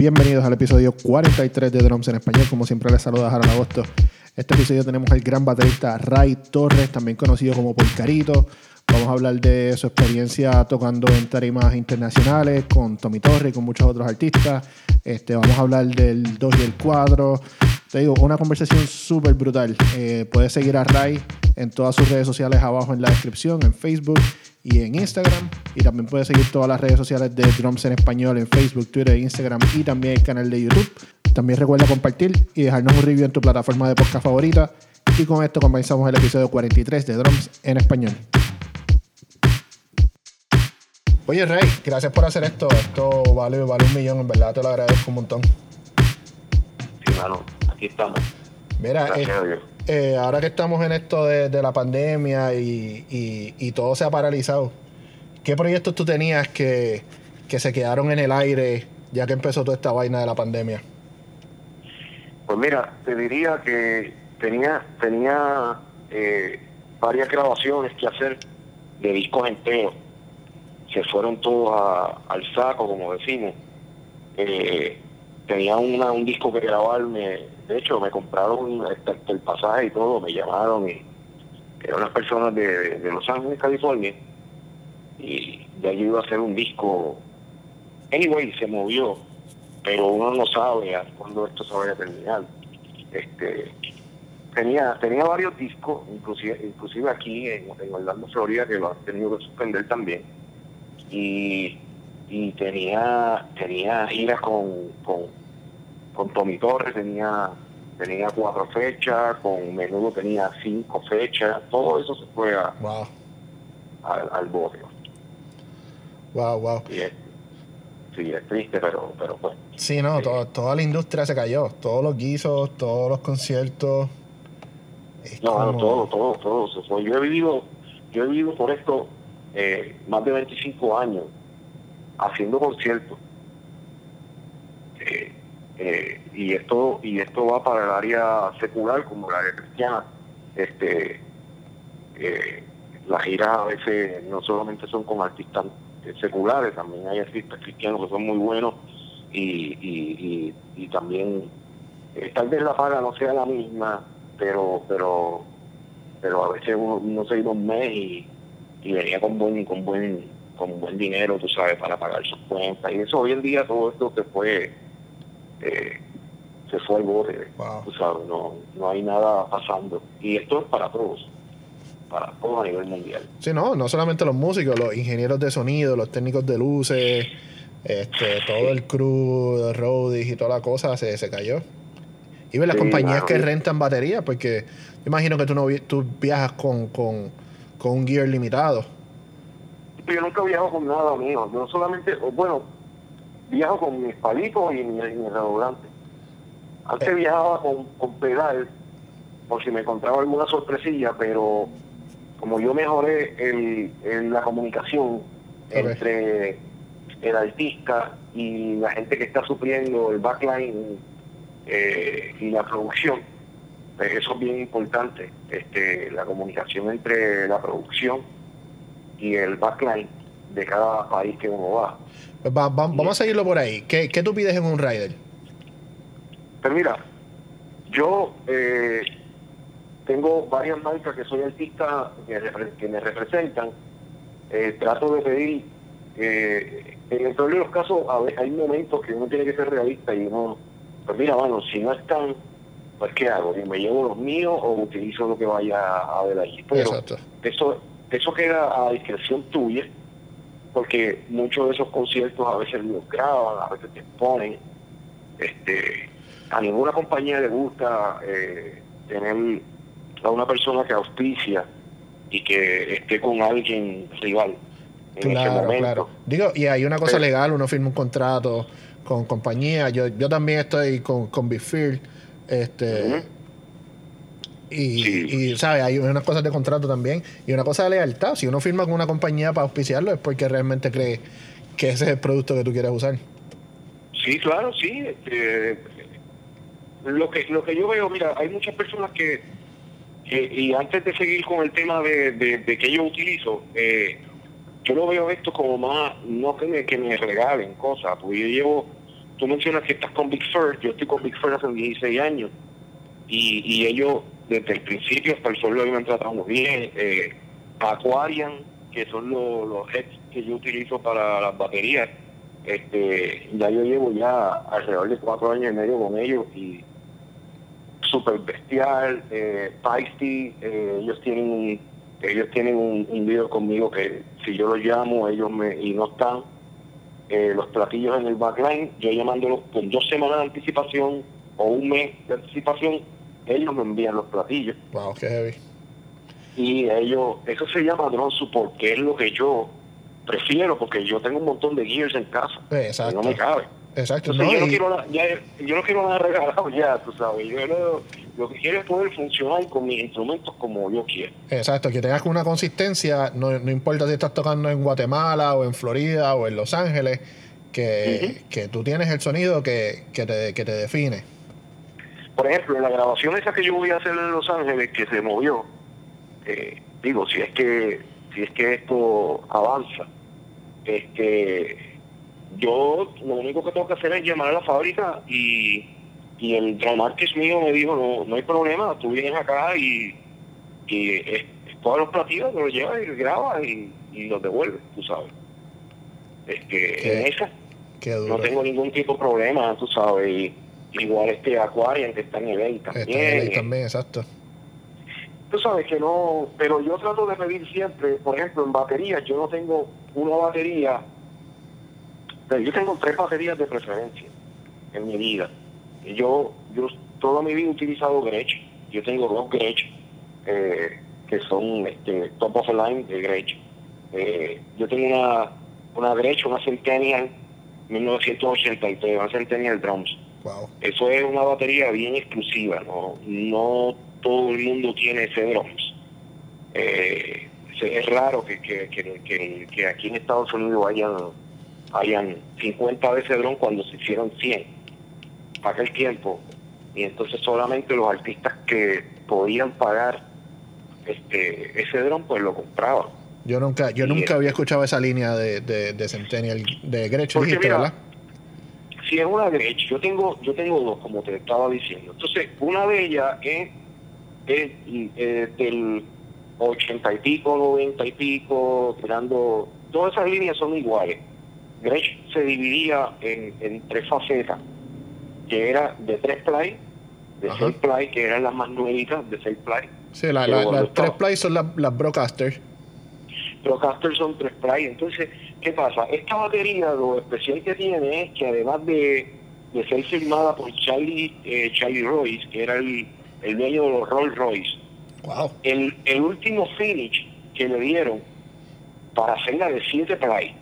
Bienvenidos al episodio 43 de Drums en Español. Como siempre les saluda Harold Agosto. Este episodio tenemos al gran baterista Ray Torres, también conocido como Polcarito. Vamos a hablar de su experiencia tocando en tarimas internacionales con Tommy Torres y con muchos otros artistas. Este, vamos a hablar del 2 y el 4. Te digo, una conversación súper brutal. Eh, puedes seguir a Ray en todas sus redes sociales abajo en la descripción, en Facebook y en Instagram. Y también puedes seguir todas las redes sociales de Drums en Español en Facebook, Twitter, Instagram y también el canal de YouTube. También recuerda compartir y dejarnos un review en tu plataforma de podcast favorita. Y con esto comenzamos el episodio 43 de Drums en Español. Oye, Rey, gracias por hacer esto. Esto vale, vale un millón, en verdad te lo agradezco un montón. Sí, mano, aquí estamos. Mira, Gracias eh, a Dios. Eh, ahora que estamos en esto de, la pandemia y, y- y todo se ha paralizado, ¿qué proyectos tú tenías que, que se quedaron en el aire ya que empezó toda esta vaina de la pandemia? Pues mira, te diría que tenía tenía eh, varias grabaciones que hacer de discos enteros. Se fueron todos a- al saco, como decimos. Eh, tenía una- un disco que grabarme. De hecho, me compraron el pasaje y todo. Me llamaron y eran unas personas de, Los Ángeles, California. Y de allí iba a hacer un disco. Anyway, se movió pero uno no sabe a cuándo esto se vaya a terminar. Este, tenía tenía varios discos, inclusive, inclusive aquí en, Orlando, Florida, que lo han tenido que suspender también. Y, y tenía tenía giras con, con Tommy Torres, tenía tenía cuatro fechas, con Menudo tenía cinco fechas, todo eso se fue a- Wow, al, al bote. wow, wow. Y es, sí, es triste, pero, pero pues Sí, no, to- toda la industria se cayó. Todos los guisos, todos los conciertos. Es No, no, como- todo, todo, todo. se fue. Yo he vivido, yo he vivido por esto eh, más de 25 años haciendo conciertos. Eh, eh, y esto y esto va para el área secular como el área cristiana. Este, eh, las giras a veces no solamente son con artistas seculares, también hay artistas cristianos que son muy buenos y, y, y, y también eh, tal vez la paga no sea la misma, pero pero pero a veces uno, uno se iba un mes y, y venía con buen con buen con buen dinero, tú sabes, para pagar sus cuentas y eso hoy en día todo esto se fue eh, se fue al bote, Wow. tú sabes, no no hay nada pasando y esto es para todos, para todos a nivel mundial. Sí, no, no solamente los músicos, los ingenieros de sonido, los técnicos de luces, este, todo el crew, de roadies y toda la cosa se, se cayó. Y ves las Sí, compañías claro. que rentan baterías, porque yo imagino que tú no tú viajas con, con, con un gear limitado. Yo nunca viajo con nada mío, yo solamente, bueno, viajo con mis palitos y mis redoblantes. Antes Eh. viajaba con, con pedal, por si me encontraba alguna sorpresilla, pero como yo mejoré el, el- la comunicación entre el artista y la gente que está supliendo el backline eh, y la producción, pues eso es bien importante, este, la comunicación entre la producción y el backline de cada país que uno va. Pues va- va- vamos a seguirlo por ahí. ¿Qué, qué tú pides en un rider? Pero mira, yo eh, tengo varias marcas que soy artista que, me representan. Eh, trato de pedir, eh, en el peor de los casos, a ve- hay momentos que uno tiene que ser realista y uno, pues mira, bueno, si no están, pues ¿qué hago? ¿Me llevo los míos o utilizo lo que vaya a ver allí? Pero Exacto. eso, eso queda a discreción tuya, porque muchos de esos conciertos a veces los graban, a veces te ponen. Este, a ninguna compañía le gusta eh, tener a una persona que auspicia y que esté con alguien rival en ese Claro, momento. claro. Digo, y hay una cosa Pero- legal, uno firma un contrato con compañía. Yo, yo también estoy con, con Big Field, Este. Y, Sí. y, ¿sabes? Hay unas cosas de contrato también y una cosa de lealtad. Si uno firma con una compañía para auspiciarlo es porque realmente cree que ese es el producto que tú quieres usar. Sí, claro, sí. este, lo que lo que yo veo, mira, hay muchas personas que, que- y antes de seguir con el tema de, de, de que yo utilizo, eh, yo lo veo esto como más, no que me, que me regalen cosas, porque yo llevo tú mencionas que estás con Big Fur, yo estoy con Big Fur hace 16 años y, y ellos desde el principio hasta el suelo me han tratado bien. Eh, Aquarian, que son los, los heads que yo utilizo para las baterías, este, ya yo llevo ya alrededor de cuatro años y medio con ellos y super bestial, eh, feisty, eh, ellos tienen un, ellos tienen un, un video conmigo que si yo los llamo ellos me y no están eh, los platillos en el backline, yo llamándolos con dos semanas de anticipación o un mes de anticipación, ellos me envían los platillos. Wow, qué heavy. Y ellos, eso se llama drone support, que es lo que yo prefiero, porque yo tengo un montón de gears en casa. Eh, y Exacto. no me cabe. Exacto. Entonces, no, yo, no y- quiero nada, ya, yo no quiero nada regalado ya, tú sabes. Yo no- lo que quiero es poder funcionar con mis instrumentos como yo quiero. Exacto, que tengas una consistencia, no, no importa si estás tocando en Guatemala o en Florida o en Los Ángeles, que, que tú tienes el sonido que, que, te, que te define. Por ejemplo, la grabación esa que yo voy a hacer en Los Ángeles, que se movió, eh, digo, si es que si es que esto avanza, este, yo lo único que tengo que hacer es llamar a la fábrica y, y el dramarquis mío me dijo, no, no hay problema, tú vienes acá y, y es, es todos los platillos, te los llevas y los grabas y, y los devuelves, tú sabes. Es que Qué en esa no tengo ningún tipo de problema, tú sabes. Y, igual este Aquarian que está en el Está también. eh, también, exacto. Tú sabes que no, pero yo trato de pedir siempre, por ejemplo, en baterías, yo no tengo una batería, pero yo tengo tres baterías de preferencia en mi vida. Yo, yo toda mi vida he utilizado Gretsch, yo tengo dos Gretsch, eh, que son este, top of the line de Gretsch. Eh, yo tengo una, una Gretsch, una Centennial 1983, una Centennial Drums. Wow. Eso es una batería bien exclusiva, no, no todo el mundo tiene ese drums. Eh, es raro que, que, que, que- aquí en Estados Unidos hayan, hayan 50 de ese drum cuando se hicieron 100 para aquel tiempo. Y entonces solamente los artistas que podían pagar este ese drum pues lo compraban. Yo nunca, yo Y, nunca eh, había escuchado esa línea de, de, de Centennial, de Gretsch, Porque dijiste, mira, ¿verdad? si es una Gretsch, yo tengo, yo tengo dos, como te estaba diciendo. Entonces, una de ellas es, es, eh, del ochenta y pico, noventa y pico, tirando, todas esas líneas son iguales. Gretsch se dividía en, en tres facetas, que era de tres play, de Ajá. seis play, que eran las más nuevitas, de seis play. Sí, la- la- las tres plays son las, las Broadcasters. Procaster son tres play. Entonces, ¿qué pasa? Esta batería lo especial que tiene es que además de, de ser firmada por Charlie, eh, Charlie Royce, que era el, el dueño de los Rolls Royce, Wow. el, el último finish que le dieron para hacerla de 7 play,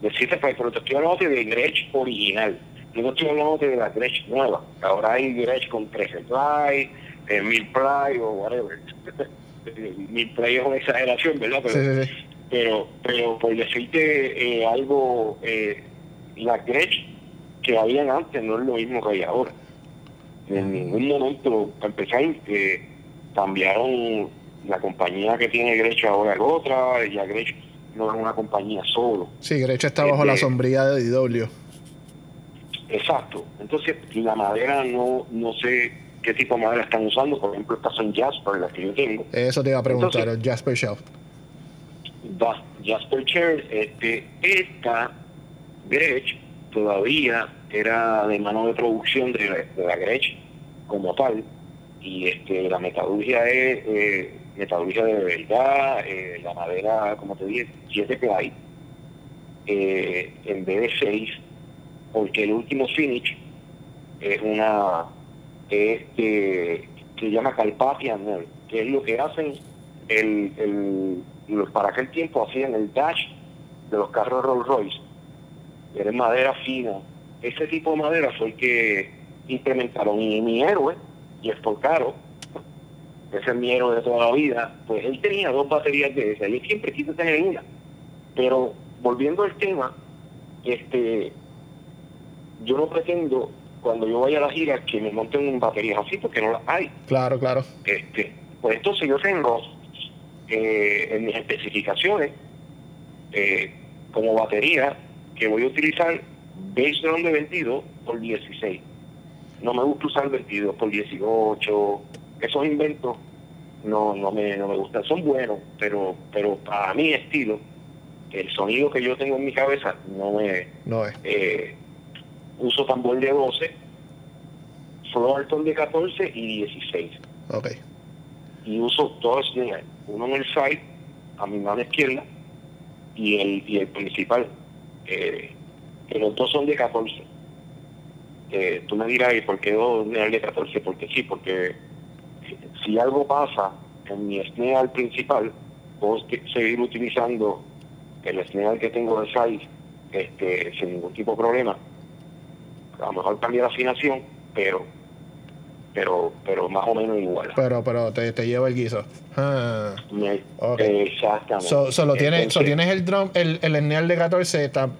de 7 play, pero te estoy hablando de Gretsch original, yo no estoy hablando de la Gretsch nueva, ahora hay Gretsch con 13 play, eh, 1000 play o whatever. 1000 play es una exageración, ¿verdad? Pero, Sí, sí, sí. pero, pero por decirte eh, algo, eh, la Gretsch que habían antes no es lo mismo que hay ahora. En ningún momento, para empezar, eh, cambiaron la compañía que tiene Gretsch ahora es otra, ya Gretsch no es una compañía solo. Sí, Gretsch está bajo la Este- sombría de DW. Exacto. Entonces, la madera no, no sé qué tipo de madera están usando. Por ejemplo, estas son Jasper, las que yo tengo. Eso te iba a preguntar, Entonces- el Jasper Shell. Jasper Chair, este, esta Gretsch todavía era de mano de producción de, la- de la Gretsch como tal y este la metalurgia es eh, metalurgia de verdad eh, la madera como te dije 7 ply eh, en vez de 6 porque el último finish es una es que se llama Carpathia Nail, que es lo que hacen el, el para aquel tiempo hacían el dash de los carros Rolls Royce era madera fina. Ese tipo de madera fue el que implementaron y mi héroe Jeff Porcaro ese es mi héroe de toda la vida pues él tenía dos baterías de esas yo siempre quise tener una. Pero volviendo al tema este yo no pretendo cuando yo vaya a la gira que me monten baterías así porque no las hay Claro, claro. este, pues entonces yo tengo eh, en mis especificaciones eh, como batería que voy a utilizar bass drum de 22 por 16. No me gusta usar 22 por 18. Esos inventos no, no, me, no me gustan. Son buenos, pero, pero para mi estilo, el sonido que yo tengo en mi cabeza no me... No es. Eh, uso tambor de 12, Fullerton de 14 y 16. Ok. Y uso dos snares, uno en el side, a mi mano izquierda, y el, y el principal. Eh, que los dos son de 14. Eh, tú me dirás, ¿y por qué dos snares de 14? Porque sí, porque si algo pasa en mi snare principal, puedo seguir utilizando el snare que tengo de side este, sin ningún tipo de problema. A lo mejor cambia la afinación, pero pero pero más o menos igual. Pero, pero te, te lleva el guiso. Ah. Me-. Exactamente. So, so lo tienes, so tienes el drum, el, el snare de 14 tam-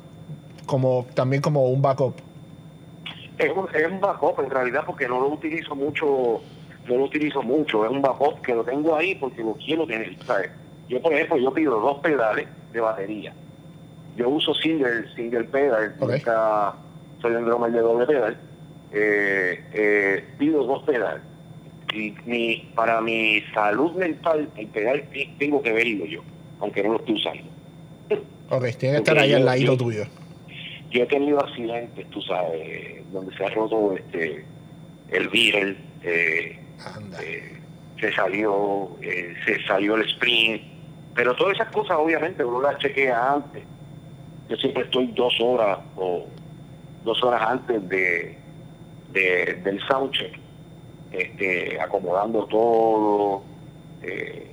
como, también como un backup. Es un, es un backup en realidad porque no lo utilizo mucho, no lo utilizo mucho, es un backup que lo tengo ahí porque lo quiero tener, ¿sabes? Yo por ejemplo, yo pido dos pedales de batería. Yo uso single, single pedal, Ok. nunca soy un drummer de doble pedal. Eh, eh, pido dos pedales. Y mi, para mi salud mental, el pedal te- tengo que verlo yo, aunque no lo esté usando. Ok, tiene que estar ahí al ladito yo- tuyo. Yo he tenido accidentes, tú sabes, donde se ha roto este el Beatle, eh, eh, se salió, eh, se salió el sprint, pero todas esas cosas obviamente uno las chequea antes. Yo siempre estoy dos horas o dos horas antes de, de- del soundcheck, este, acomodando todo. eh,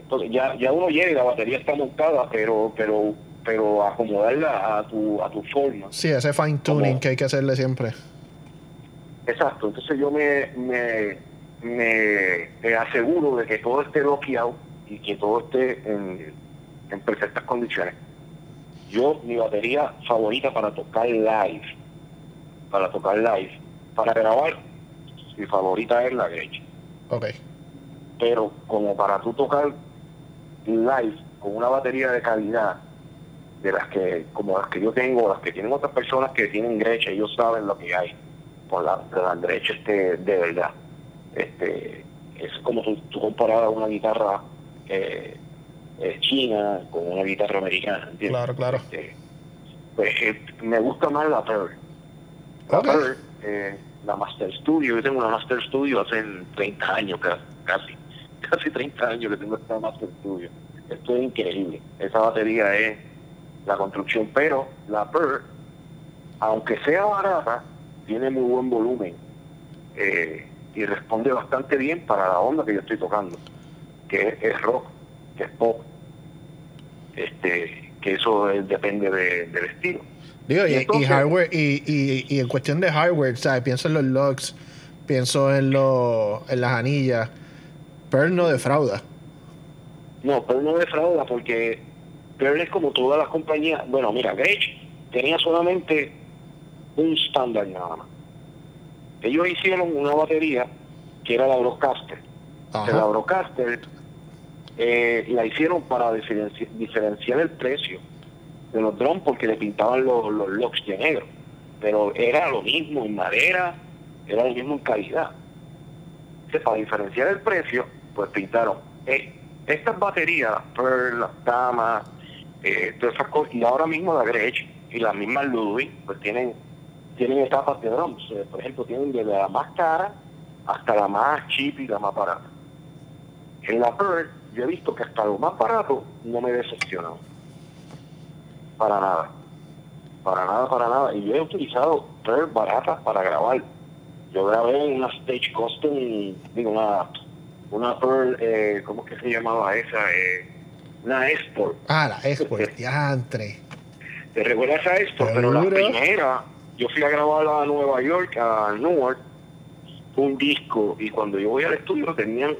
entonces ya, ya uno llega y la batería está montada, pero, pero, pero acomodarla a tu, a tu forma. Sí, ese fine tuning Como- que hay que hacerle siempre. Exacto, entonces yo me, me, me, me aseguro de que todo esté bloqueado y que todo esté en, en perfectas condiciones. Yo, mi batería favorita para tocar live, para tocar live, para grabar, mi favorita es la Gretsch. Ok. Pero como para tú tocar live con una batería de calidad, de las que, como las que yo tengo, las que tienen otras personas que tienen Gretsch, ellos saben lo que hay con la, con la Gretsch este, de verdad. Este, es como tú, tú comparar una guitarra eh, china con una guitarra americana, ¿entiendes? Claro, claro. Este, pues eh, me gusta más la Pearl. La Ok. Pearl, eh, la Master Studio, yo tengo una Master Studio hace 30 años ca- casi, casi 30 años que tengo esta Master Studio. Esto es increíble. Esa batería es la construcción, pero la Pearl, aunque sea barata, tiene muy buen volumen eh, y responde bastante bien para la onda que yo estoy tocando, que es, es rock, que es pop. Este, que eso depende de- del estilo. Digo, y, Y y hardware, y, y, y en cuestión de hardware, ¿sabes? Pienso en los logs, pienso en, los en las anillas. Pearl no defrauda. No, Pearl no defrauda porque Pearl es como todas las compañías. Bueno, mira, Gretsch tenía solamente un estándar nada más. Ellos hicieron una batería que era la Broadcaster. Ajá. La Broadcaster eh, la hicieron para diferenci- diferenciar el precio de los drones porque le pintaban los, los locks de negro. Pero era lo mismo en madera, era lo mismo en calidad. Entonces, para diferenciar el precio, pues pintaron eh, estas baterías, Pearl, las Tama, eh, todas esas cosas, y ahora mismo la Gretsch y las mismas Ludwig, pues tienen, tienen etapas de drums. Eh, por ejemplo, tienen desde la más cara hasta la más cheap y la más barata. En la Pearl, yo he visto que hasta lo más barato no me decepcionó. Para nada. Para nada, para nada. Y yo he utilizado Pearl baratas para grabar. Yo grabé una Stage Custom, digo, una, una Pearl, eh, ¿cómo es que se llamaba esa? Eh, una Export. Ah, la Export, diantre. ¿Te recuerdas a esto? Pero la primera, yo fui a grabar a Nueva York, a Newark, un disco, y cuando yo voy al estudio tenían,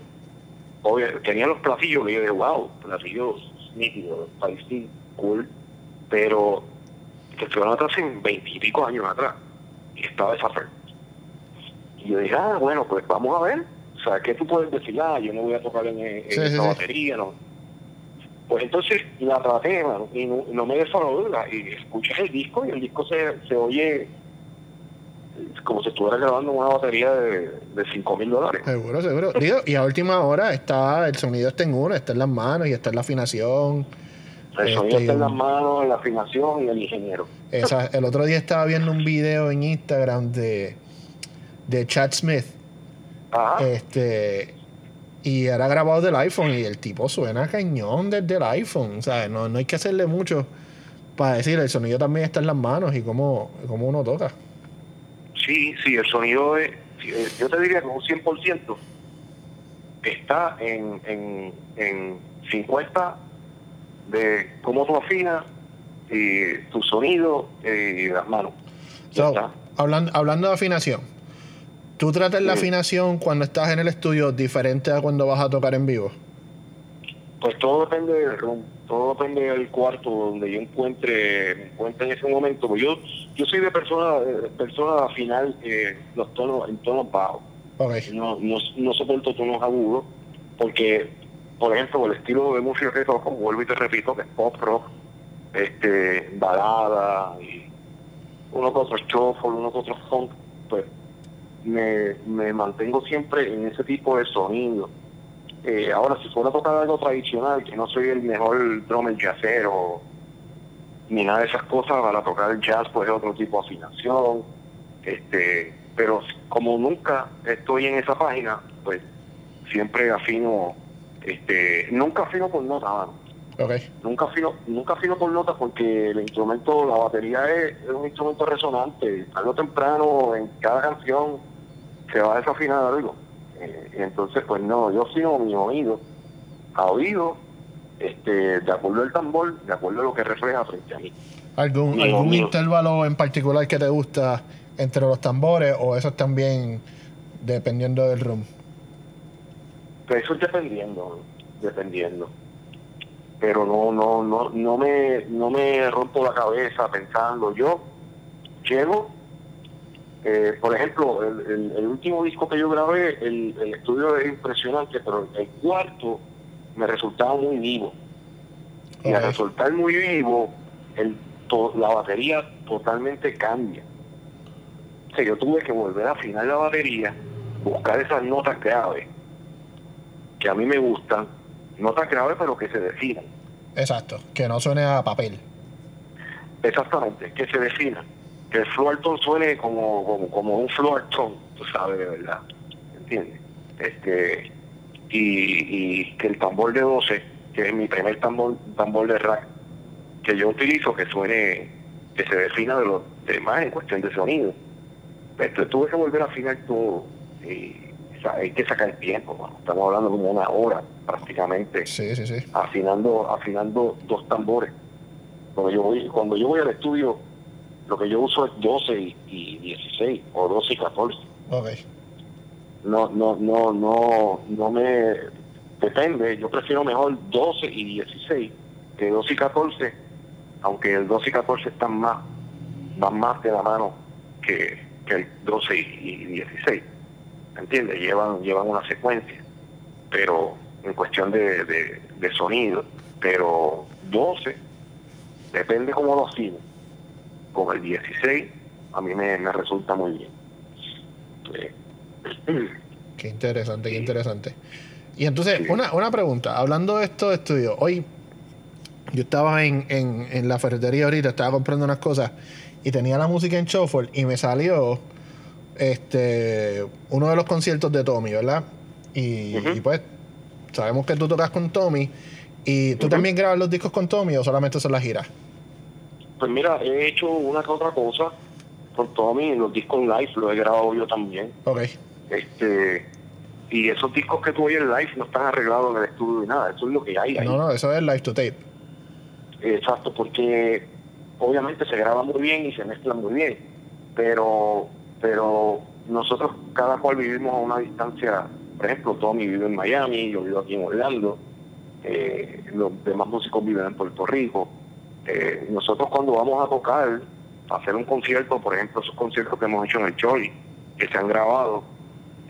obvio, tenían los platillos, que yo dije, wow, platillos nítidos, parecían cool, pero que estuvieron atrás en veintipico años atrás, y estaba esa Pearl. Y yo dije, ah, bueno, pues vamos a ver, o sea, ¿qué tú puedes decir? Ah, yo no voy a tocar en, en Sí, esta sí, sí. batería, no. Pues entonces la traté, mano, y no, no me duda Y escuchas el disco y el disco se, se oye como si estuviera grabando una batería de, de 5 mil dólares. Seguro, seguro. y a última hora está, el sonido está en uno, está en las manos y está en la afinación. El sonido este, está en las manos, en la afinación y el ingeniero. el otro día estaba viendo un video en Instagram de, de Chad Smith. Ajá. Este, y era grabado del iPhone y el tipo suena cañón desde el iPhone. O sea, no, no hay que hacerle mucho para decir, el sonido también está en las manos y cómo, cómo uno toca. Sí, sí, el sonido es, eh, yo te diría que un 100% está en, en, en 50 de cómo tú afinas y tu sonido y las manos. hablando, hablando de afinación, ¿tú tratas la afinación cuando estás en el estudio diferente a cuando vas a tocar en vivo? Pues todo depende del room, todo depende del cuarto donde yo encuentre, encuentre en ese momento. Yo, yo soy de persona, de persona final eh, los tonos, en tonos bajos. No, no, no soporto tonos agudos porque, por ejemplo, el estilo de música que toco, vuelvo y te repito, que es pop rock, este, balada y uno con otros shuffle, uno con otros funk, pues me, me mantengo siempre en ese tipo de sonido eh, ahora, si fuera a tocar algo tradicional, que no soy el mejor drummer jazzero, ni nada de esas cosas, para tocar el jazz, pues es otro tipo de afinación. Este, pero como nunca estoy en esa página, pues siempre afino, este, nunca afino por nota, Okay. Nunca afino, nunca afino por nota porque el instrumento, la batería es, un instrumento resonante. Tarde o temprano, en cada canción, se va a desafinar algo. Eh, entonces, pues no, yo sigo mi oído, a oído, este, de acuerdo al tambor, de acuerdo a lo que refleja frente a mí. ¿Algún, algún intervalo en particular que te gusta entre los tambores o eso también dependiendo del room? Pues eso es dependiendo, dependiendo. Pero no, no, no, no me, no me rompo la cabeza pensando. Yo llego eh, por ejemplo, el, último disco que yo grabé, el, estudio es impresionante, pero el cuarto me resultaba muy vivo. Y al resultar muy vivo, el, la batería totalmente cambia. O sea, yo tuve que volver a afinar la batería, buscar esas notas clave que a mí me gustan, notas clave pero que se definan. Exacto, que no suene a papel. Exactamente, que se definan que el floor suene como, como, un floor tone, tú sabes, de verdad, ¿entiendes? Este, y, que el tambor de 12, que es mi primer tambor, tambor de rack, que yo utilizo, que suene, que se defina de los demás en cuestión de sonido. Entonces tuve que volver a afinar todo y hay que sacar el tiempo, estamos hablando como una hora prácticamente, afinando, afinando dos tambores. Cuando yo voy, cuando yo voy al estudio lo que yo uso es 12 y, 16 o 12 y 14. No, no, no, no, no me depende. Yo prefiero mejor 12 y 16 que 12 y 14, aunque el 12 y 14 están más, van más de la mano que, el 12 y, 16. ¿Entiendes? Llevan, llevan una secuencia, pero en cuestión de, de, sonido. Pero 12, depende cómo lo hacen con el 16, a mí me, resulta muy bien. Qué interesante, qué interesante. Y entonces, una, una pregunta, hablando de esto de estudio, hoy yo estaba en, en, la ferretería ahorita, estaba comprando unas cosas y tenía la música en shuffle y me salió este uno de los conciertos de Tommy, ¿verdad? Y, pues sabemos que tú tocas con Tommy y tú también grabas los discos con Tommy o solamente son las giras. Pues mira, he hecho una que otra cosa por Tommy, los discos live los he grabado yo también. Ok. Este, y esos discos que tú oyes live no están arreglados en el estudio ni nada, eso es lo que hay ahí. No, no, eso es live to tape. Exacto, porque obviamente se graba muy bien y se mezcla muy bien, pero, pero nosotros cada cual vivimos a una distancia, por ejemplo, Tommy vive en Miami, yo vivo aquí en Orlando, eh, los demás músicos viven en Puerto Rico, eh, nosotros cuando vamos a tocar, a hacer un concierto, por ejemplo, esos conciertos que hemos hecho en el Choli, que se han grabado,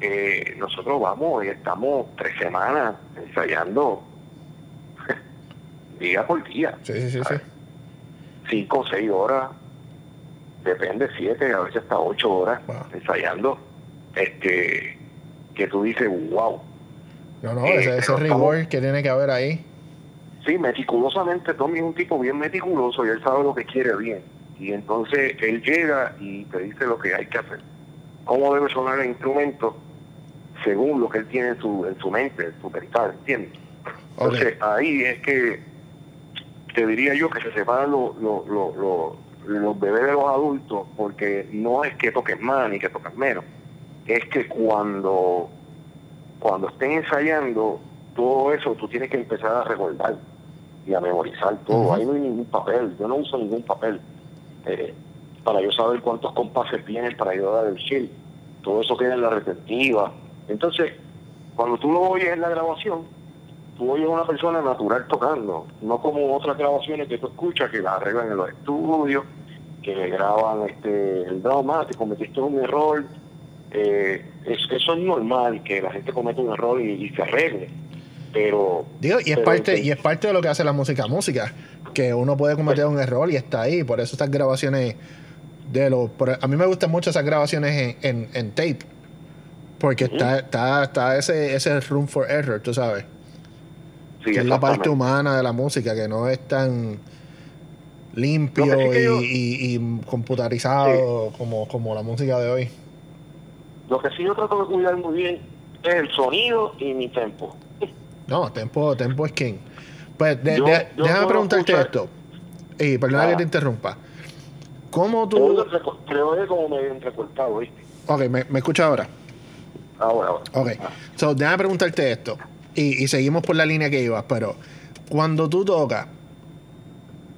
eh, nosotros vamos y estamos tres semanas ensayando día por día. Sí, sí, sí, sí. Cinco o seis horas, depende, siete, a veces hasta ocho horas Wow. ensayando. Este, que tú dices, wow. No, no, Eh, ese, ese estamos- reward que tiene que haber ahí. Sí, meticulosamente, Tommy es un tipo bien meticuloso y él sabe lo que quiere bien. Y entonces él llega y te dice lo que hay que hacer. Cómo debe sonar el instrumento según lo que él tiene en su, en su mente, en su mental, ¿entiendes? Entonces ahí es que te diría yo que se separan los, los, los, los- los bebés de los adultos porque no es que toques más ni que toques menos. Es que cuando, cuando estén ensayando todo eso, tú tienes que empezar a recordar y a memorizar todo. Ahí no hay ningún papel, yo no uso ningún papel eh, para yo saber cuántos compases tienen para yo dar el chill. Todo eso queda en la retentiva. Entonces, cuando tú lo oyes en la grabación, tú oyes a una persona natural tocando, no como otras grabaciones que tú escuchas que las arreglan en los estudios, que graban este el drama, te cometiste un error. Eh, es- eso es normal, que la gente cometa un error y, y se arregle. Pero Digo, y es pero parte, que- y es parte de lo que hace la música música, que uno puede cometer un error y está ahí. Por eso estas grabaciones de los. a mí me gustan mucho esas grabaciones en, en, en tape. Porque está, está, está ese, ese room for error, tú sabes. sí, que es la parte humana de la música, que no es tan limpio yo- y- y computarizado como, como la música de hoy. Lo que sí yo trato de cuidar muy bien es el sonido y mi tempo. No, Tempo, Tempo es king. Pues de- Yo- de- yo déjame preguntarte escuchar- esto. Y perdona Ah. que te interrumpa. ¿Cómo tú.? Creo que como medio entrecortado, ¿viste? Ok, ¿me, me escuchas ahora? Ahora, ahora. Ok. So, déjame preguntarte esto. Y, y seguimos por la línea que ibas, pero cuando tú tocas,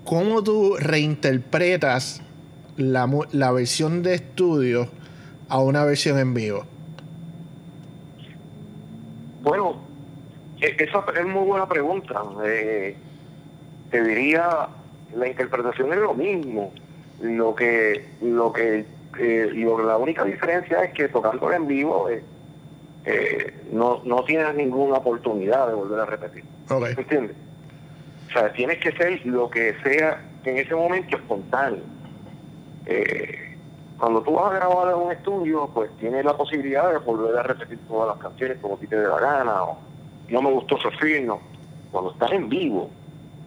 ¿cómo tú reinterpretas la, la versión de estudio a una versión en vivo? Bueno, esa es muy buena pregunta. Eh, te diría, la interpretación es lo mismo. Lo que, lo que, eh, lo- la única diferencia es que tocando en vivo eh, eh, no, no tienes ninguna oportunidad de volver a repetir. Ok. ¿Me entiendes? O sea, tienes que ser lo que sea en ese momento espontáneo. Eh, cuando tú vas a grabar en un estudio, pues tienes la posibilidad de volver a repetir todas las canciones como a ti te dé la gana, o no me gustó film, no. Cuando estás en vivo,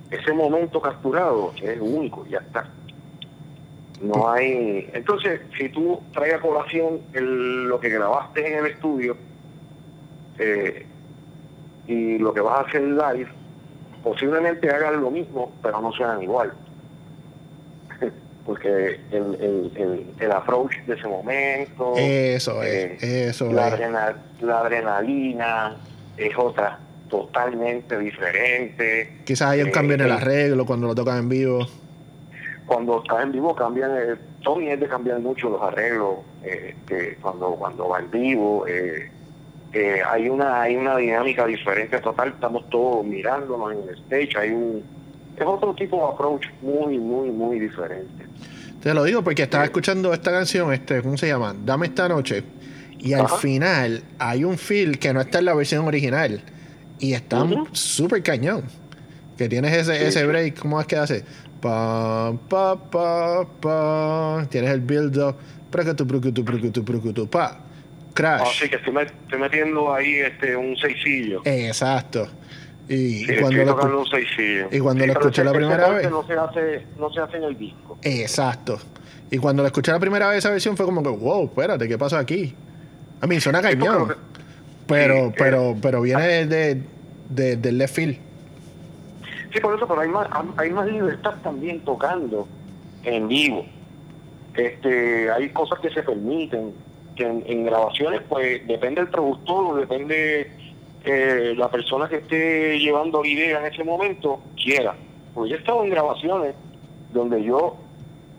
ese momento capturado es único, ya está. No hay... Entonces, si tú traes a colación el- lo que grabaste en el estudio, eh, y lo que vas a hacer live, posiblemente hagan lo mismo, pero no sean igual. Porque el, el, el, el approach de ese momento, Eso eh, es, eso la, es. la adrenalina es otra totalmente diferente. Quizás hay un eh, cambio en el eh, arreglo cuando lo tocan en vivo. Cuando estás en vivo cambian, eh, Tony es de cambiar mucho los arreglos eh, que cuando cuando va en vivo. hay una hay una dinámica diferente total, estamos todos mirándonos en el stage, hay un es otro tipo de approach muy muy muy diferente. Te lo digo porque estaba escuchando esta canción, este, ¿cómo se llama? Dame esta noche. Y al Ajá. final hay un feel que no está en la versión original. Y está Ujú. súper cañón. Que tienes ese, Sí, ese sí. break, ¿cómo es que hace? Pa, pa, pa, pa. Tienes el build up. Pracutu, pracutu, pracutu, pracutu, pa. Crash. Así que estoy, met- estoy metiendo ahí este un seisillo. Exacto. Y, Sí, cuando lo y cuando lo pero escuché la primera vez- No se hace, no se hace en el disco. Exacto. Y cuando lo escuché la primera vez esa versión fue como que, wow, espérate, ¿qué pasó aquí? A mí suena porque cañón. que- Pero, Sí, pero, pero viene de, de, del left field. Sí, por eso, pero hay más, hay más libertad también tocando en vivo. Este, hay cosas que se permiten, que en, en grabaciones, pues depende del productor, depende eh, la persona que esté llevando la idea en ese momento, quiera. Pues yo he estado en grabaciones donde yo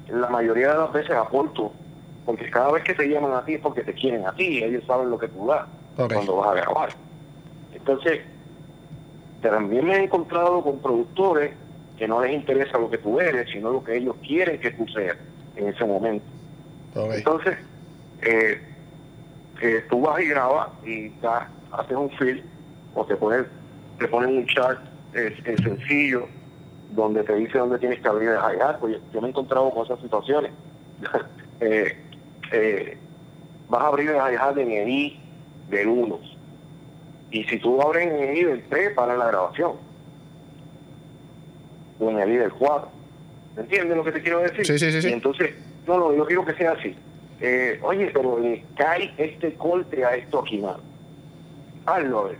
la mayoría de las veces aporto, porque cada vez que te llaman a ti es porque te quieren a ti, ellos saben lo que tú das cuando vas a grabar. Entonces, también me he encontrado con productores que no les interesa lo que tú eres, sino lo que ellos quieren que tú seas en ese momento. Entonces, eh, eh, tú vas y grabas y haces un film o te ponen, te ponen un chart eh, sencillo donde te dice dónde tienes que abrir el hi pues yo me he encontrado con esas situaciones. eh, eh, vas a abrir el hi en el I del 1. Y si tú abres en el I del 3, para la grabación. O en el I del 4. ¿Me entiendes lo que te quiero decir? Sí, sí, sí. Y entonces, no, no, yo quiero que sea así. Eh, oye, pero le cae este corte a esto aquí, mano. Hazlo, a ver.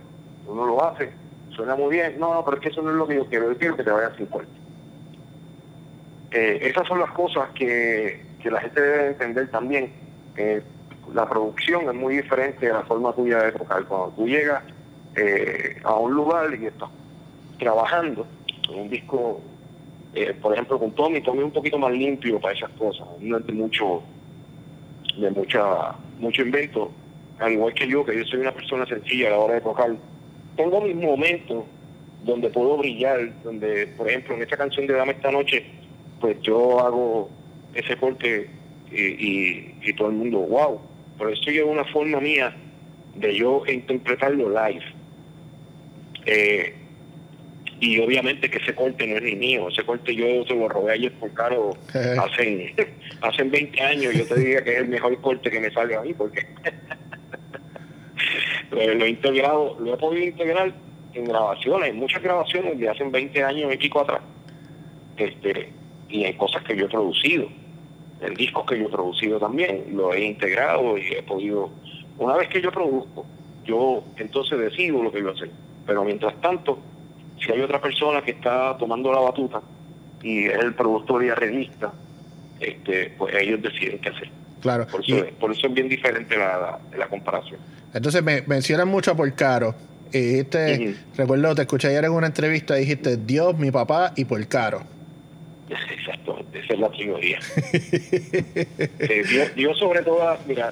Uno lo hace, suena muy bien. No, no, pero es que eso no es lo que yo quiero. Yo quiero que te vaya sin corte. Eh, esas son las cosas que, que la gente debe entender también. Eh, la producción es muy diferente a la forma tuya de tocar. Cuando tú llegas eh, a un lugar y estás trabajando en un disco, eh, por ejemplo con Tommy, Tommy es un poquito más limpio para esas cosas, no es de mucho, de mucha, mucho invento, al igual que yo, que yo soy una persona sencilla a la hora de tocar. Tengo mis momentos donde puedo brillar, donde, por ejemplo, en esta canción de Dame esta noche, pues yo hago ese corte y, y, todo el mundo, wow. Pero eso es una forma mía de yo interpretarlo live. Eh, y obviamente que ese corte no es ni mío, ese corte yo se lo robé ayer por caro hace, hace 20 años, yo te diría que es el mejor corte que me sale a mí, porque lo he integrado, lo he podido integrar en grabaciones, en muchas grabaciones de hace 20 años y pico atrás, este, y en cosas que yo he producido el disco que yo he producido también, lo he integrado y he podido, una vez que yo produzco, yo entonces decido lo que yo hacer. Pero mientras tanto, si hay otra persona que está tomando la batuta y es el productor y arreglista, este, pues ellos deciden qué hacer. Claro. Por eso, por eso es bien diferente la, la, comparación. Entonces me mencionan mucho por Caro. Y dijiste, recuerdo, te escuché ayer en una entrevista, dijiste Dios, mi papá y por Caro. Esa es la teoría. eh, yo, sobre todo, mira,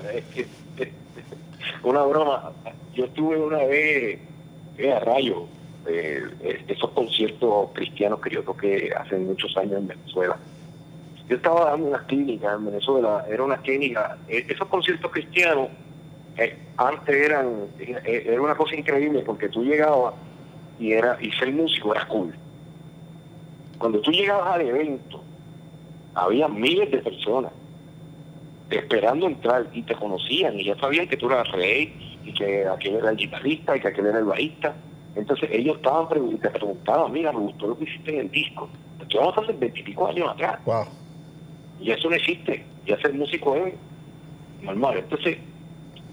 una broma, yo estuve una vez eh, a rayo, eh, esos conciertos cristianos que yo toqué hace muchos años en Venezuela. Yo estaba dando una clínica en Venezuela, era una clínica, eh, esos conciertos cristianos eh, antes eran, era una cosa increíble porque tú llegabas y era y ser músico era cool cuando tú llegabas al evento, había miles de personas esperando entrar y te conocían y ya sabían que tú eras rey y que aquel era el guitarrista y que aquel era el bajista. Entonces ellos estaban y te preguntaban, mira, me gustó lo que hiciste en el disco. Esto vamos a hacer veintipico años atrás. Wow. Y eso no existe. Ya ser músico es normal. Entonces,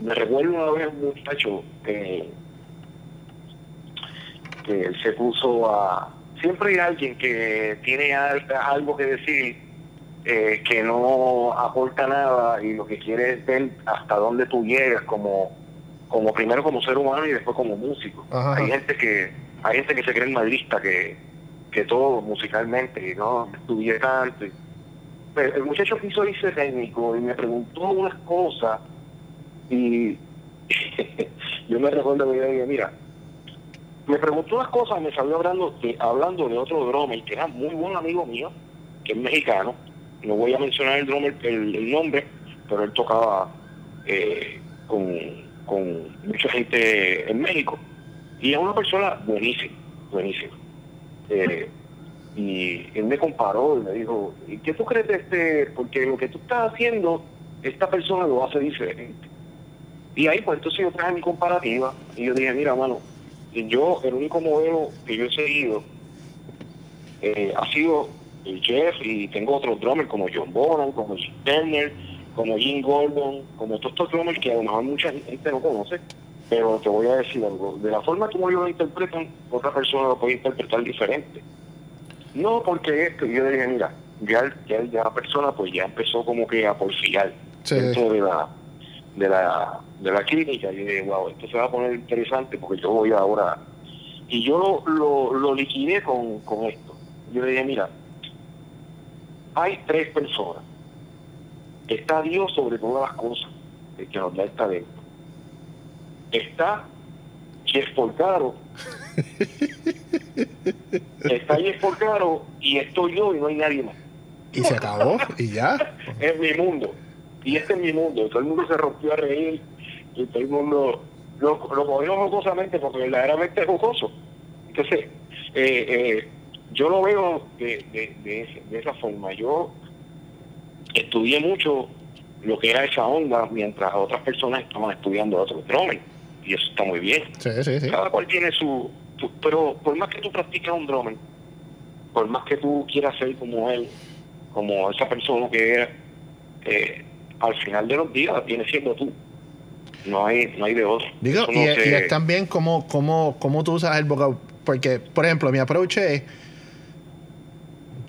me recuerdo una vez un muchacho que, que él se puso a, siempre hay alguien que tiene algo que decir eh, que no aporta nada y lo que quiere es ver hasta dónde tú llegas como como primero como ser humano y después como músico. Hay gente que hay gente que se cree madrista que, que todo musicalmente y no estudié tanto. Pero el muchacho quiso irse técnico y me preguntó unas cosas y yo me recuerdo que yo dije, mira, me preguntó unas cosas, me salió hablando de, hablando de otro drummer que era muy buen amigo mío, que es mexicano. No voy a mencionar el drummer, el, nombre, pero él tocaba eh, con, mucha gente en México. Y es una persona buenísima, buenísima. Eh, y él me comparó y me dijo, ¿y qué tú crees de este? Porque lo que tú estás haciendo, esta persona lo hace diferente. Y ahí pues entonces yo traje mi comparativa y yo dije, mira, mano, yo, el único modelo que yo he seguido eh, ha sido Jeff y tengo otros drummers como John Bonham, como Jim Turner, como Jim Gordon, como todos estos drummers que a lo mejor mucha gente no conoce, pero te voy a decir algo. De la forma como ellos lo interpretan, otra persona lo puede interpretar diferente. No porque esto, yo dije, mira, ya, ya, ya la persona pues ya empezó como que a porfiar dentro de la, de la de la clínica, y dije, wow, esto se va a poner interesante porque yo voy ahora. Y yo lo, lo, liquidé con, con esto. Yo le dije, mira, hay tres personas. Está Dios sobre todas las cosas, el que nos da esta talento. Está Jeff Porcaro. está Jeff Porcaro y estoy yo y no hay nadie más. Y se acabó, y ya. es mi mundo. Y este es mi mundo. Todo el mundo se rompió a reír y todo el mundo lo, lo cogió jocosamente porque verdaderamente es jocoso. Entonces, eh, eh, yo lo veo de, de, de, esa forma. Yo estudié mucho lo que era esa onda mientras otras personas estaban estudiando otro drumming. Y eso está muy bien. Cada cual tiene su, Pero por más que tú practiques un drumming, por más que tú quieras ser como él, como esa persona que era, eh, al final de los días viene siendo tú. No hay, no hay de otro. Digo, y, es también como, como, como tú usas el vocabulario. Porque, por ejemplo, mi approach es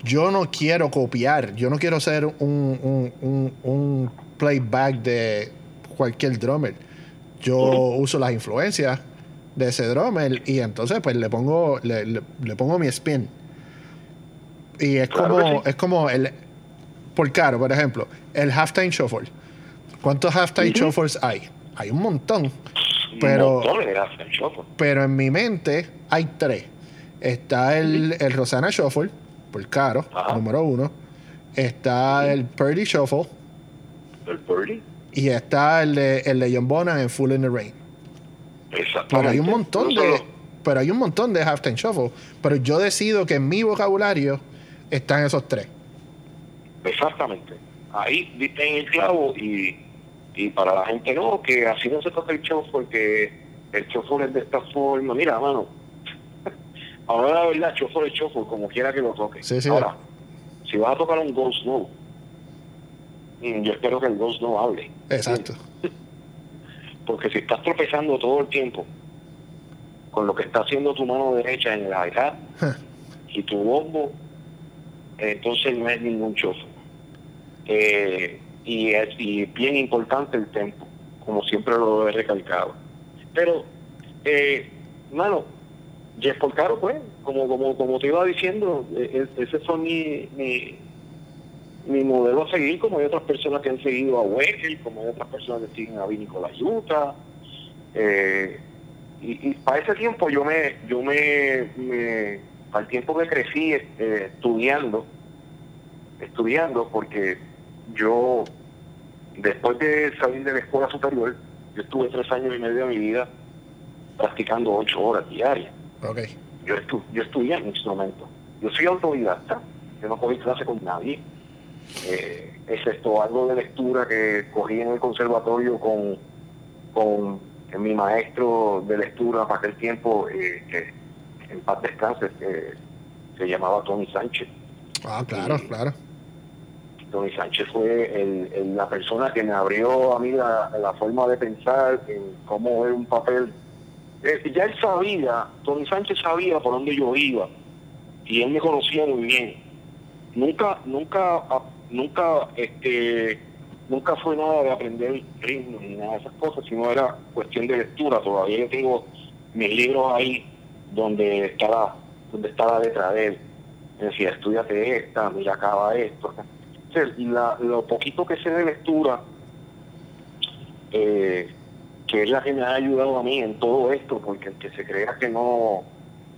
yo no quiero copiar, yo no quiero ser un, un, playback de cualquier drummer. Yo uso las influencias de ese drummer y entonces pues le pongo le, le, pongo mi spin. Y es como es como el por caro, por ejemplo, el halftime shuffle. ¿Cuántos halftime shuffles hay? Hay un montón. Pero, pero en mi mente hay tres. Está el, el Rosana Shuffle, por caro, número uno. Está el Purdy Shuffle. El Purdy. Y está el de, el de John Bona en Full in the Rain. Pero hay un montón de. Pero hay un montón de halftime shuffle. Pero yo decido que en mi vocabulario están esos tres. Exactamente. Ahí viste en el clavo y, y para la gente no, que así no se toca el shuffle porque el shuffle es de esta forma. Mira, mano, Ahora la verdad, chofo de chofo, como quiera que lo toque. Ahora, si vas a tocar un Ghost No, mm, yo espero que el Ghost No hable. Exacto. Porque si estás tropezando todo el tiempo con lo que está haciendo tu mano derecha en la edad y tu bombo, entonces no es ningún chofo. Eh, y es y bien importante el tempo, como siempre lo he recalcado. Pero, eh, mano, Jeff Porcaro, pues, como, como, como te iba diciendo, e, e, ese fue mi, mi, modelo a seguir, como hay otras personas que han seguido a Wesley, como hay otras personas que siguen a Vinny Colayuta. Eh, y, para ese tiempo yo me, yo me, me para tiempo que crecí eh, estudiando, estudiando, porque yo, después de salir de la escuela superior, yo estuve tres años y medio de mi vida practicando ocho horas diarias. Okay. Yo, estu yo estudié en instrumento. Yo soy autodidacta. Yo no cogí clase con nadie. Eh, excepto algo de lectura que cogí en el conservatorio con, con mi maestro de lectura para aquel tiempo, eh, que en paz descanse, que se llamaba Tony Sánchez. Ah, claro, claro. Tony Sánchez fue el, la persona que me abrió a mí la, la forma de pensar en cómo ver un papel ya él sabía, Tony Sánchez sabía por dónde yo iba y él me conocía muy bien. Nunca, nunca, nunca, este, nunca fue nada de aprender ritmo ni nada de esas cosas, sino era cuestión de lectura. Todavía yo tengo mis libros ahí donde estaba, donde estaba detrás de él. Me decía, estudiate esta, mira, acaba esto. y la, lo poquito que sé de lectura, eh, que es la que me ha ayudado a mí en todo esto, porque el que se crea que no,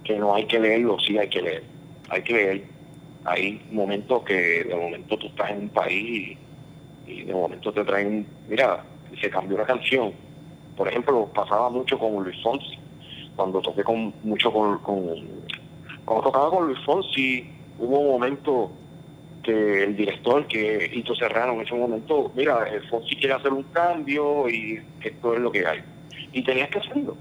que no hay que leerlo, sí hay que leer, hay que leer. Hay momentos que de momento tú estás en un país y, de momento te traen, mira, se cambió la canción. Por ejemplo, pasaba mucho con Luis Fonsi, cuando toqué con mucho con, con cuando tocaba con Luis Fonsi, hubo un momento que el director, que Hito Serrano, en ese momento, mira, Fonsi quiere hacer un cambio y esto es lo que hay. Y tenías que hacerlo.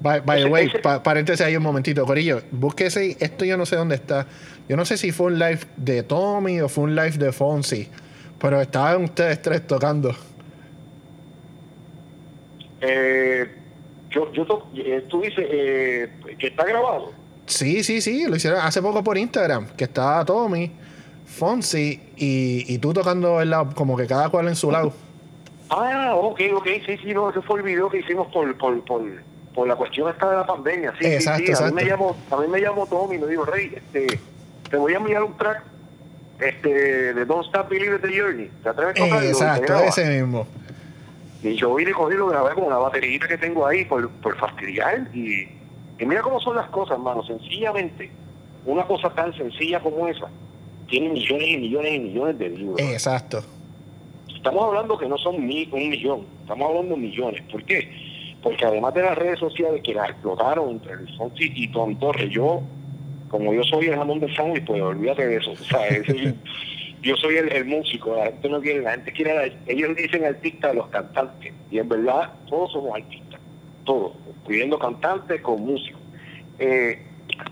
By, the way, paréntesis ahí un momentito, Corillo. Búsquese, esto yo no sé dónde está. Yo no sé si fue un live de Tommy o fue un live de Fonsi, pero estaban ustedes tres tocando. Eh, yo, yo eh, tú dices eh, que está grabado. Sí, sí, sí, lo hicieron hace poco por Instagram, que estaba Tommy Fonsi y, y tú tocando el lado, como que cada cual en su lado. Ah, ok, ok, sí, sí, no, ese fue el video que hicimos por, por, por, por la cuestión esta de la pandemia, sí, exacto, sí, sí. A, mí me llamó, a mí me llamó Tommy y me dijo, Rey, este, te voy a enviar un track este, de Don't Stop Believing the Journey, ¿te atreves a tocarlo? Exacto, ese mismo. Y yo vine y cogí lo grabé con una baterita que tengo ahí por, por fastidiar y, y mira cómo son las cosas, hermano, sencillamente, una cosa tan sencilla como esa, tiene millones y millones y millones de views. Exacto. Estamos hablando que no son ni un millón, estamos hablando de millones. ¿Por qué? Porque además de las redes sociales que las explotaron entre el Fonsi y Tom Torres, yo como yo soy el jamón de sándwich, pues olvídate de eso. O sea, yo soy el, músico, la gente no quiere, la gente quiere, ellos dicen artistas de los cantantes, y en verdad todos somos artistas, todos, incluyendo cantantes con músicos. Eh,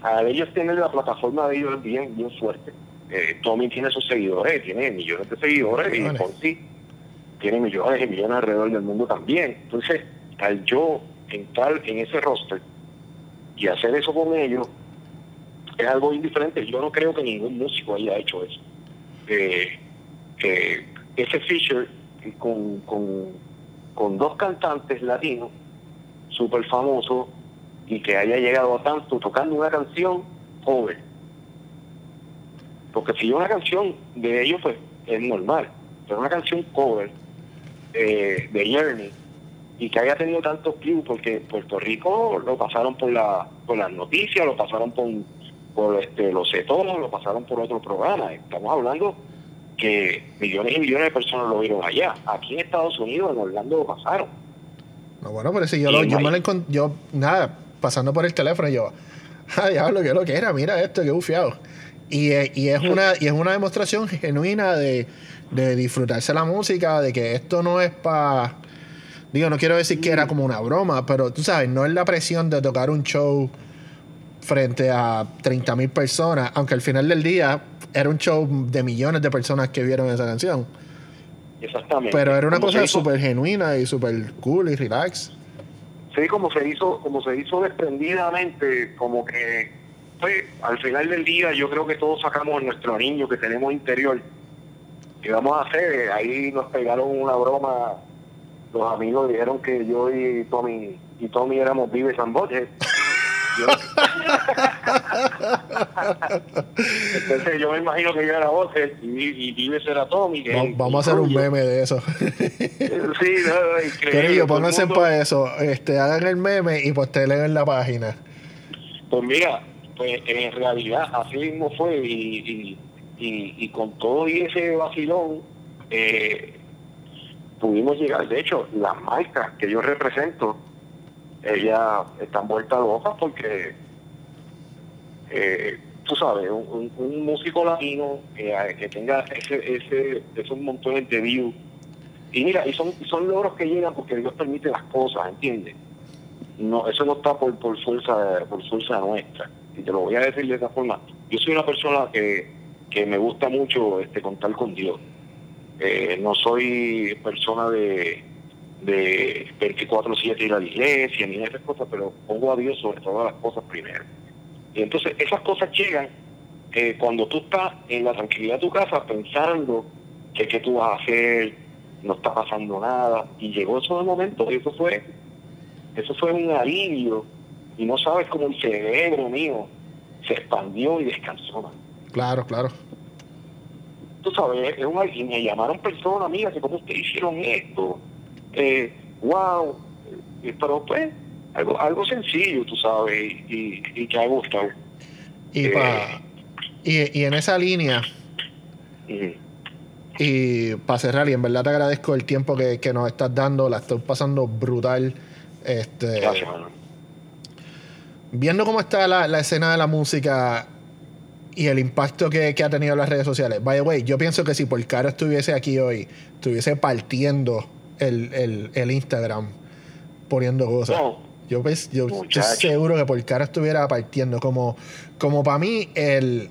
a ellos tienen la plataforma de ellos bien, bien fuerte. Eh, Tommy tiene sus seguidores, tiene millones de seguidores, y por sí tiene millones y millones alrededor del mundo también. Entonces, al yo entrar en ese roster y hacer eso con ellos, es algo indiferente. Yo no creo que ningún músico haya hecho eso. Eh, ese feature con, con, dos cantantes latinos súper famosos y que haya llegado a tanto tocando una canción cover. Porque si una canción de ellos, pues es normal, pero una canción cover eh, de Journey y que haya tenido tantos views porque Puerto Rico lo pasaron por la por las noticias, lo pasaron por, por este, los todos lo pasaron por otro programa. Estamos hablando que millones y millones de personas lo vieron allá. Aquí en Estados Unidos, en Orlando lo pasaron. No, bueno, pero si yo, lo, yo me lo encontré, yo, nada, pasando por el teléfono, yo, ah, diablo, que lo que era, mira esto, qué bufiado. Y, y, es una, y es una demostración genuina de, de disfrutarse la música, de que esto no es para... Digo, no quiero decir que era como una broma, pero tú sabes, no es la presión de tocar un show frente a 30 mil personas, aunque al final del día era un show de millones de personas que vieron esa canción. Exactamente. Pero era una cosa súper genuina y súper cool y relax. Sí, como se hizo, como se hizo desprendidamente, como que pues, al final del día yo creo que todos sacamos nuestro niño que tenemos interior ¿qué vamos a hacer? Ahí nos pegaron una broma, los amigos dijeron que yo y Tommy y Tommy éramos Vives and Entonces yo me imagino que yo era Butthead y, y Vives era Tommy. vamos a hacer un meme de eso. sí, no, increíble. Querido, pónganse para eso. Este, hagan el meme y pues te leen en la página. Pues mira, pues en realidad así mismo fue y y, con todo y ese vacilón eh, pudimos llegar. De hecho, las marcas que yo represento, ellas están vueltas hojas porque, eh, tú sabes, un, músico latino que tenga ese, ese, esos montones de views. Y mira, y son, son logros que llegan porque Dios permite las cosas, ¿entiendes? No, eso no está por, por fuerza por fuerza nuestra. Y te lo voy a decir de esta forma. Yo soy una persona que que me gusta mucho este contar con Dios. Eh, no soy persona de, de 24-7 ir a la iglesia ni esas cosas, pero pongo a Dios sobre todas las cosas primero. Y entonces esas cosas llegan eh, cuando tú estás en la tranquilidad de tu casa pensando que qué tú vas a hacer, no está pasando nada, y llegó ese momento y eso fue, eso fue un alivio, y no sabes cómo el cerebro mío se expandió y descansó. Claro, claro. Tú sabes, es un, y me llamaron personas, amigas, que cómo ustedes hicieron esto. Eh, wow. Eh, pero pues, algo, algo sencillo, tú sabes, y, y que ha gustado. Y, eh, y, en esa línea, y para cerrar, y en verdad te agradezco el tiempo que, que nos estás dando, la estoy pasando brutal. Este, Gracias, Viendo cómo está la, la escena de la música y el impacto que, ha tenido las redes sociales. By the way, yo pienso que si Porcaro estuviese aquí hoy, estuviese partiendo el, Instagram, poniendo cosas. Yo, pues, yo estoy seguro que Porcaro estuviera partiendo. Como, como para mí, el,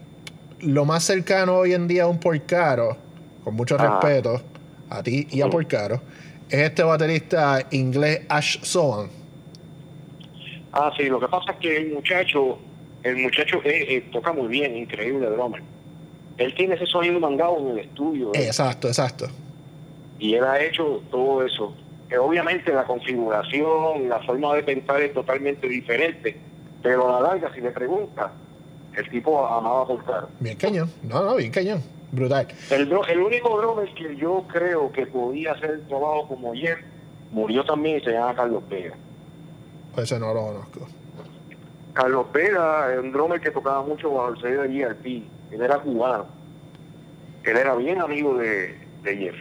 lo más cercano hoy en día a un Porcaro, con mucho respeto a ti y a Porcaro, es este baterista inglés Ash Sohan. Ah, sí, lo que pasa es que el muchacho el muchacho eh, eh, toca muy bien, increíble drummer. Él tiene ese sonido mangado en el estudio. ¿eh? Exacto, exacto. Y él ha hecho todo eso. obviamente la configuración, la forma de pensar es totalmente diferente. Pero a la larga, si le preguntas, el tipo amaba tocar. Bien cañón. No, no, bien cañón. Brutal. El, el único drummer que yo creo que podía hacer el trabajo como ayer murió también y se llama Carlos Vega. Ese no lo conozco. Carlos Vega, un drummer que tocaba mucho bajo el sello de GRP. Él era cubano. Él era bien amigo de, de Jeff.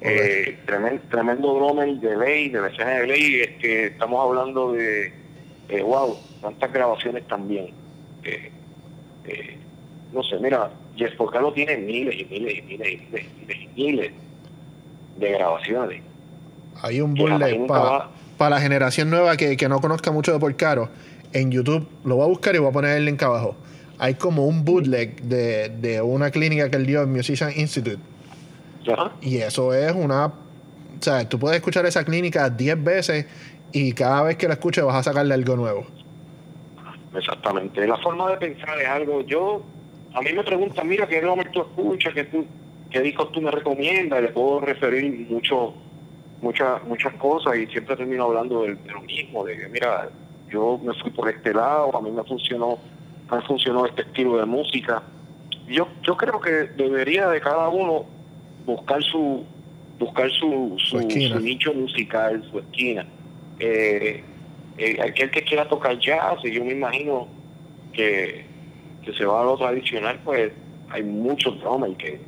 Eh, tremendo, tremendo drummer de ley, de la escena de ley. Es que estamos hablando de, wow, tantas grabaciones también. Eh, Eh, no sé, mira, Jeff Porcaro tiene miles y miles y miles y miles y miles, y miles de grabaciones. Hay un bootleg para la generación nueva que, que, no conozca mucho de Porcaro. En YouTube lo voy a buscar y voy a poner el link abajo. Hay como un bootleg de, de una clínica que él dio en Musician Institute. Y eso es una. O sea, tú puedes escuchar esa clínica 10 veces y cada vez que la escuches vas a sacarle algo nuevo. Exactamente. La forma de pensar es algo. Yo, a mí me preguntan, mira, ¿qué nombre tú escuchas? ¿Qué, tú, qué discos tú me recomiendas? Y le puedo referir mucho, muchas muchas cosas y siempre termino hablando de, lo mismo, de que, mira, yo me fui por este lado, a mí me funcionó, me funcionó este estilo de música. Yo, yo creo que debería de cada uno buscar su buscar su, su, nicho musical, su esquina. Eh, eh, aquel que quiera tocar jazz, y yo me imagino que, que se va a lo tradicional, pues hay muchos drummers que,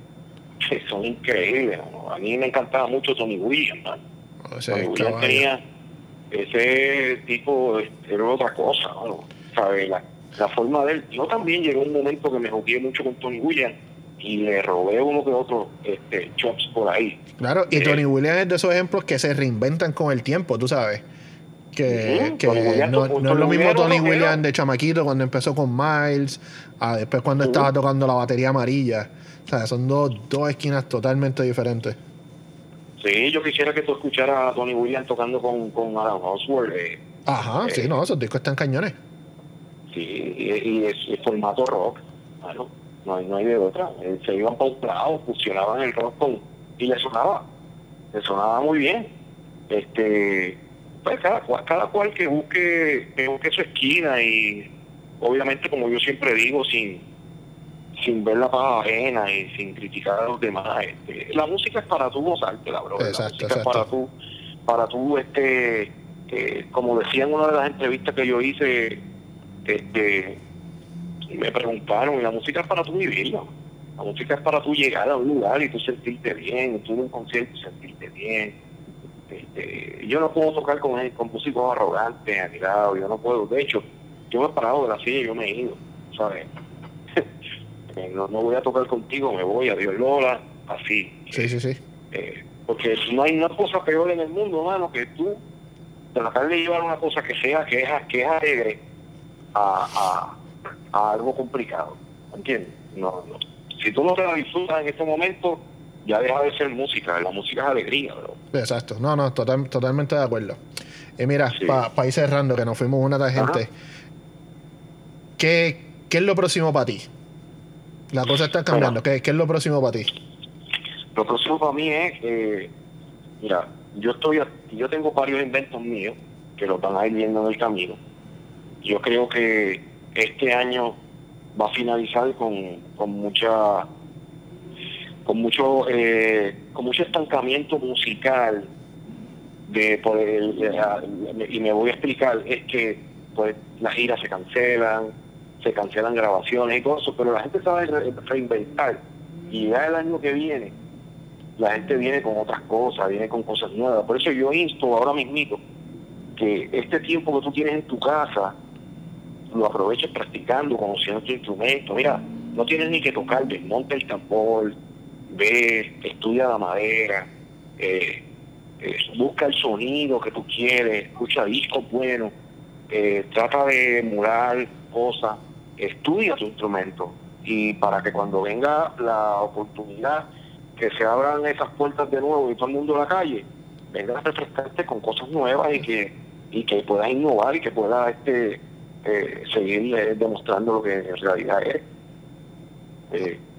que son increíbles. A mí me encantaba mucho Tony Williams. Tony Williams tenía ese tipo, era otra cosa, ¿sabes? La, la forma de él. Yo también llegó un momento que me jugué mucho con Tony Williams y le robé uno que otro este, chops por ahí. Claro, y Tony eh, Williams es de esos ejemplos que se reinventan con el tiempo, tú sabes. Que, no, es lo mismo Tony Williams de chamaquito cuando empezó con Miles, a después cuando estaba tocando la batería amarilla. O sea, son dos, dos esquinas totalmente diferentes. Sí, yo quisiera que tú escucharas a Tony Williams tocando con, con Adam Oswald. Eh, Ajá, sí, eh, no, esos discos están cañones. Sí, y, es, formato rock, claro no hay, no hay de otra. Eh, se iban por un lado, fusionaban el rock con, y le sonaba, le sonaba muy bien. Este, pues cada, cada cual que busque, que busque su esquina y obviamente como yo siempre digo, sin, sin ver la paja ajena y sin criticar a los demás, este, la música es para tú gozarte, la bro. la música es para tú, para tú, este, eh, como decía en una de las entrevistas que yo hice, este, me preguntaron, y la música es para tú vivirla. La música es para tú llegar a un lugar y tú sentirte bien, tú en un concierto y sentirte bien. Este, yo no puedo tocar con, con músicos arrogantes, admirados, yo no puedo. De hecho, yo me he parado de la silla y yo me he ido, ¿sabes? Eh, no, no, voy a tocar contigo, me voy, a Dios Lola, así. Sí, sí, sí. Eh, porque no hay una cosa peor en el mundo, hermano, que tú tratar de llevar una cosa que sea, que es, que es alegre a a algo complicado. ¿Entiendes? No, no. Si tú no te la disfrutas en este momento, ya deja de ser música. La música es alegría, bro. Exacto. No, no, total, totalmente de acuerdo. Y mira, para ir cerrando, que nos fuimos una tangente, ¿qué, ¿qué es lo próximo para ti? La cosa está cambiando. ¿Qué, ¿Qué, es lo próximo para ti? Lo próximo para mí es, eh, mira, yo estoy, yo tengo varios inventos míos que los van a ir viendo en el camino. Yo creo que este año va a finalizar con, con mucha con mucho eh, con mucho estancamiento musical de poder y me voy a explicar es que pues las giras se cancelan se cancelan grabaciones y cosas pero la gente sabe reinventar y ya el año que viene la gente viene con otras cosas viene con cosas nuevas por eso yo insto ahora mismito que este tiempo que tú tienes en tu casa lo aproveches practicando, conociendo tu instrumento. Mira, no tienes ni que tocar, desmonta el tambor, ve, estudia la madera, eh, eh, busca el sonido que tú quieres, escucha discos buenos, eh, trata de emular cosas, estudia tu instrumento y para que cuando venga la oportunidad que se abran esas puertas de nuevo y todo el mundo a la calle, venga a refrescarte con cosas nuevas y que y que puedas innovar y que puedas este eh, seguir demostrando lo que en realidad es.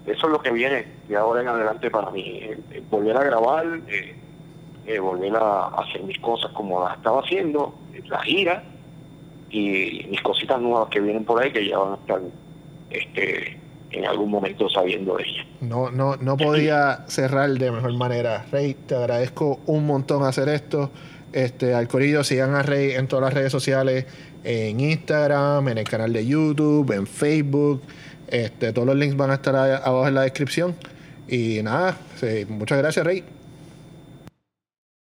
Eh, eso es lo que viene de ahora en adelante para mí, volver a grabar, volver a hacer mis cosas como las estaba haciendo, la gira y mis cositas nuevas que vienen por ahí que ya van a estar este, en algún momento sabiendo de ellas. No, no, no podía cerrar de mejor manera. Rey, te agradezco un montón hacer esto. Este, al Corillo, sigan a Rey en todas las redes sociales en Instagram, en el canal de YouTube, en Facebook. Este, todos los links van a estar abajo en la descripción. Y nada, muchas gracias, Rey.